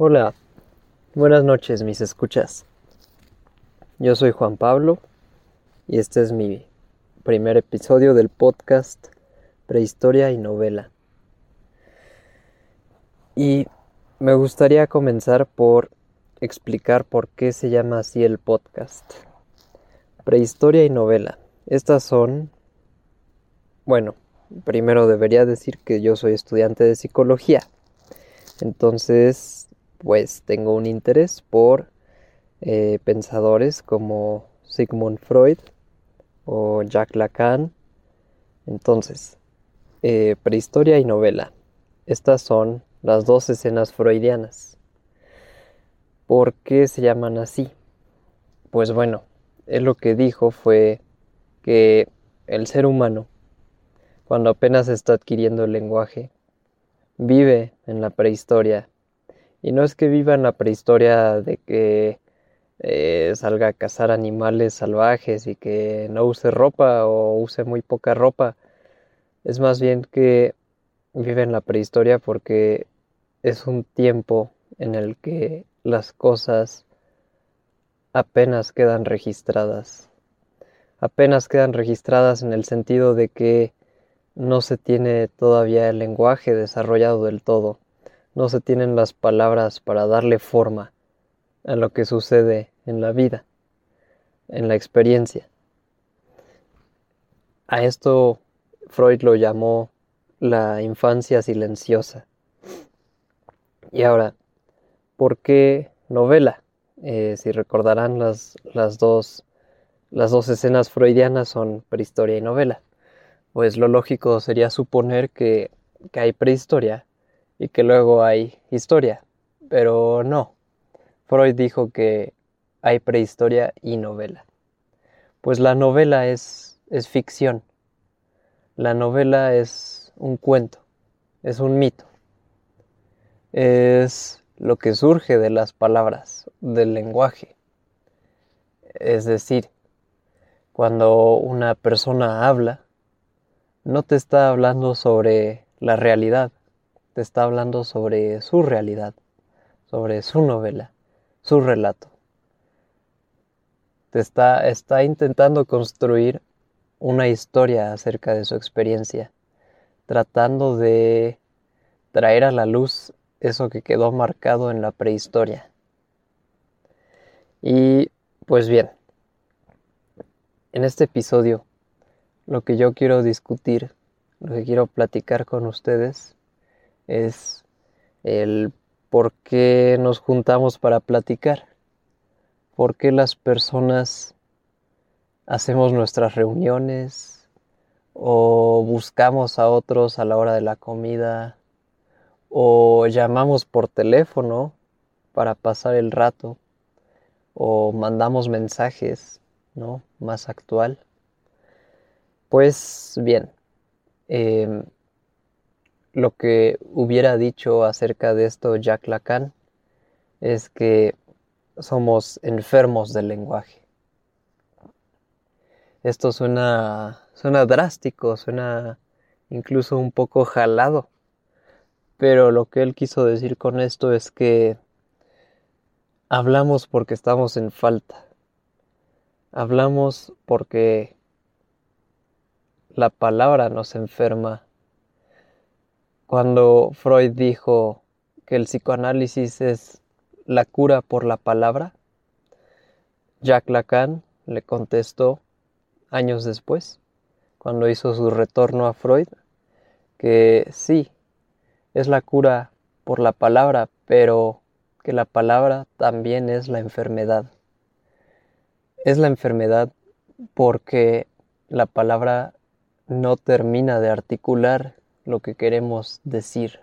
Hola, buenas noches mis escuchas. Yo soy Juan Pablo y este es mi primer episodio del podcast Prehistoria y Novela. Y me gustaría comenzar por explicar por qué se llama así el podcast. Prehistoria y Novela. Estas son, bueno, primero debería decir que yo soy estudiante de psicología. Entonces pues tengo un interés por eh, pensadores como Sigmund Freud o Jacques Lacan. Entonces, eh, prehistoria y novela. Estas son las dos escenas freudianas. ¿Por qué se llaman así? Pues bueno, él lo que dijo fue que el ser humano, cuando apenas está adquiriendo el lenguaje, vive en la prehistoria y no es que viva en la prehistoria de que eh, salga a cazar animales salvajes y que no use ropa o use muy poca ropa. Es más bien que vive en la prehistoria porque es un tiempo en el que las cosas apenas quedan registradas. Apenas quedan registradas en el sentido de que no se tiene todavía el lenguaje desarrollado del todo no se tienen las palabras para darle forma a lo que sucede en la vida, en la experiencia. A esto Freud lo llamó la infancia silenciosa. Y ahora, ¿por qué novela? Eh, si recordarán las, las, dos, las dos escenas freudianas son prehistoria y novela. Pues lo lógico sería suponer que, que hay prehistoria y que luego hay historia. Pero no. Freud dijo que hay prehistoria y novela. Pues la novela es, es ficción. La novela es un cuento, es un mito. Es lo que surge de las palabras, del lenguaje. Es decir, cuando una persona habla, no te está hablando sobre la realidad, está hablando sobre su realidad, sobre su novela, su relato. Te está, está intentando construir una historia acerca de su experiencia, tratando de traer a la luz eso que quedó marcado en la prehistoria. Y pues bien, en este episodio lo que yo quiero discutir, lo que quiero platicar con ustedes es el por qué nos juntamos para platicar, por qué las personas hacemos nuestras reuniones o buscamos a otros a la hora de la comida o llamamos por teléfono para pasar el rato o mandamos mensajes, ¿no? Más actual. Pues bien, em, lo que hubiera dicho acerca de esto Jacques Lacan es que somos enfermos del lenguaje. Esto suena, suena drástico, suena incluso un poco jalado, pero lo que él quiso decir con esto es que hablamos porque estamos en falta. Hablamos porque la palabra nos enferma cuando Freud dijo que el psicoanálisis es la cura por la palabra, Jacques Lacan le contestó años después, cuando hizo su retorno a Freud, que sí, es la cura por la palabra, pero que la palabra también es la enfermedad. Es la enfermedad porque la palabra no termina de articular lo que queremos decir.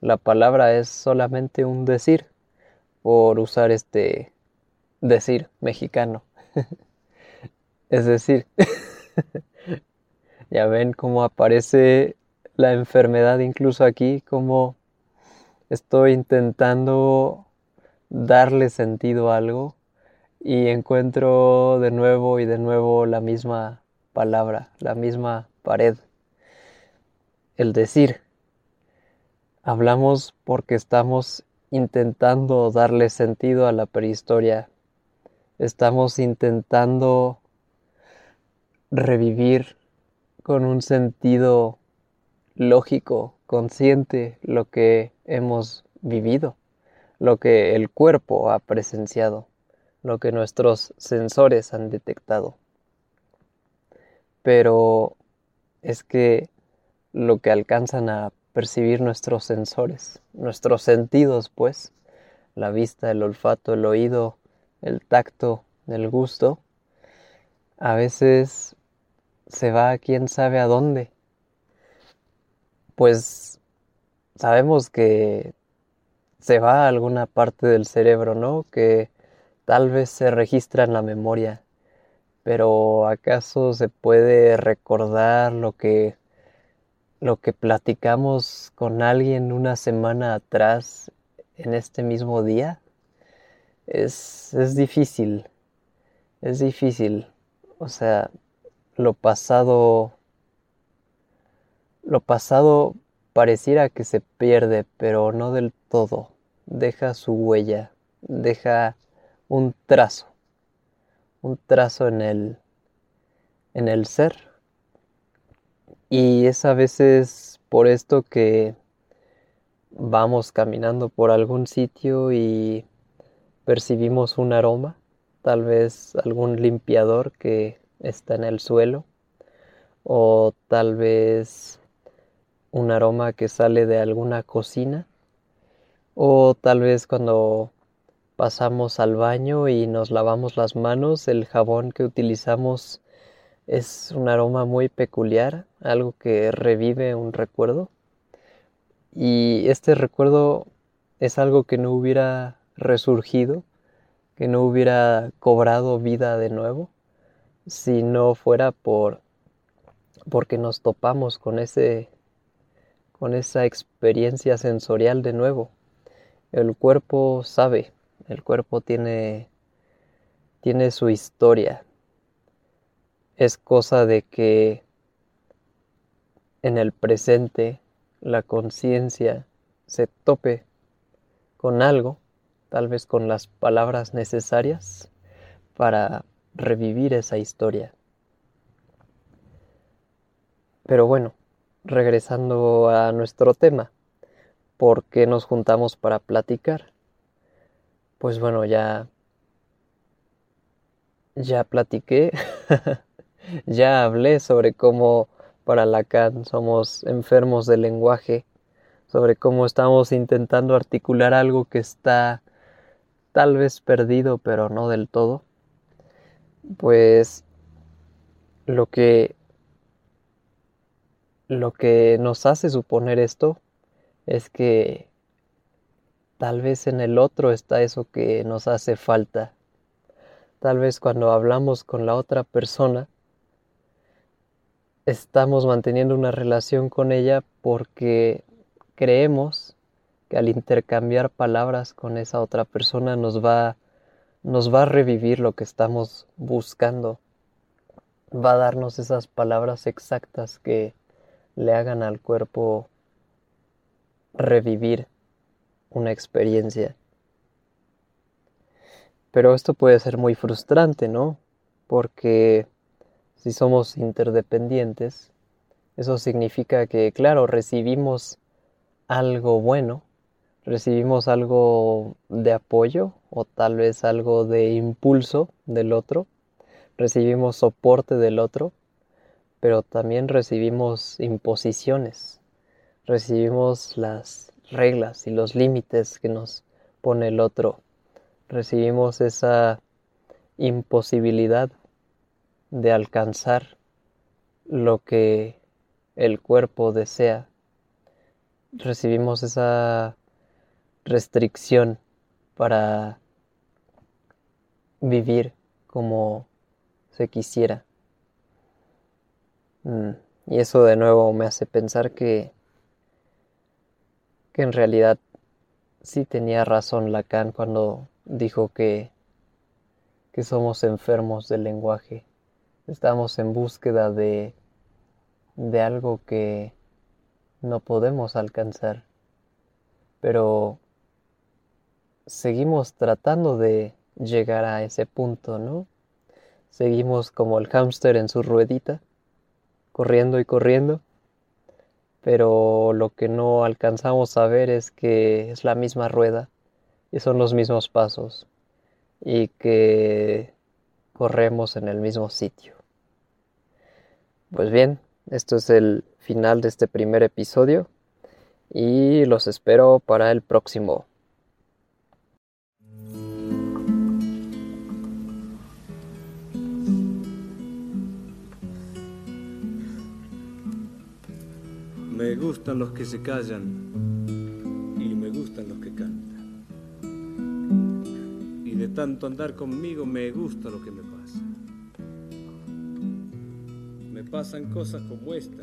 La palabra es solamente un decir, por usar este decir mexicano. es decir, ya ven cómo aparece la enfermedad incluso aquí, como estoy intentando darle sentido a algo y encuentro de nuevo y de nuevo la misma palabra, la misma pared el decir. Hablamos porque estamos intentando darle sentido a la prehistoria. Estamos intentando revivir con un sentido lógico, consciente, lo que hemos vivido, lo que el cuerpo ha presenciado, lo que nuestros sensores han detectado. Pero es que lo que alcanzan a percibir nuestros sensores, nuestros sentidos, pues, la vista, el olfato, el oído, el tacto, el gusto, a veces se va a quién sabe a dónde. Pues sabemos que se va a alguna parte del cerebro, ¿no? Que tal vez se registra en la memoria. Pero ¿acaso se puede recordar lo que lo que platicamos con alguien una semana atrás en este mismo día? Es, es difícil, es difícil. O sea, lo pasado, lo pasado pareciera que se pierde, pero no del todo. Deja su huella, deja un trazo, un trazo en el, en el ser y es a veces por esto que vamos caminando por algún sitio y percibimos un aroma, tal vez algún limpiador que está en el suelo, o tal vez un aroma que sale de alguna cocina, o tal vez cuando pasamos al baño y nos lavamos las manos, el jabón que utilizamos es un aroma muy peculiar, algo que revive un recuerdo. Y este recuerdo es algo que no hubiera resurgido, que no hubiera cobrado vida de nuevo, si no fuera por porque nos topamos con ese con esa experiencia sensorial de nuevo. El cuerpo sabe, el cuerpo tiene tiene su historia, es cosa de que en el presente la conciencia se tope con algo, tal vez con las palabras necesarias para revivir esa historia. Pero bueno, regresando a nuestro tema, ¿por qué nos juntamos para platicar? Pues bueno, ya ya platiqué Ya hablé sobre cómo para Lacan somos enfermos del lenguaje, sobre cómo estamos intentando articular algo que está tal vez perdido, pero no del todo. Pues lo que lo que nos hace suponer esto es que tal vez en el otro está eso que nos hace falta. Tal vez cuando hablamos con la otra persona estamos manteniendo una relación con ella porque creemos que al intercambiar palabras con esa otra persona nos va, nos va a revivir lo que estamos buscando, va a darnos esas palabras exactas que le hagan al cuerpo revivir una experiencia. Pero esto puede ser muy frustrante, ¿no? Porque si somos interdependientes, eso significa que, claro, recibimos algo bueno, recibimos algo de apoyo o tal vez algo de impulso del otro, recibimos soporte del otro, pero también recibimos imposiciones, recibimos las reglas y los límites que nos pone el otro, recibimos esa imposibilidad de alcanzar lo que el cuerpo desea. Recibimos esa restricción para vivir como se quisiera. Mm, y eso de nuevo me hace pensar que, que en realidad sí tenía razón Lacan cuando dijo que, que somos enfermos del lenguaje. Estamos en búsqueda de, de algo que no podemos alcanzar, pero seguimos tratando de llegar a ese punto, ¿no? Seguimos como el hámster en su ruedita, corriendo y corriendo, pero lo que no alcanzamos a ver es que es la misma rueda y son los mismos pasos. Y que corremos en el mismo sitio. Pues bien, esto es el final de este primer episodio y los espero para el próximo. Me gustan los que se callan y me gustan los que cantan. Y de tanto andar conmigo me gusta lo que me pasan cosas como esta,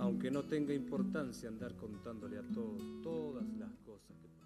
aunque no tenga importancia andar contándole a todos todas las cosas que.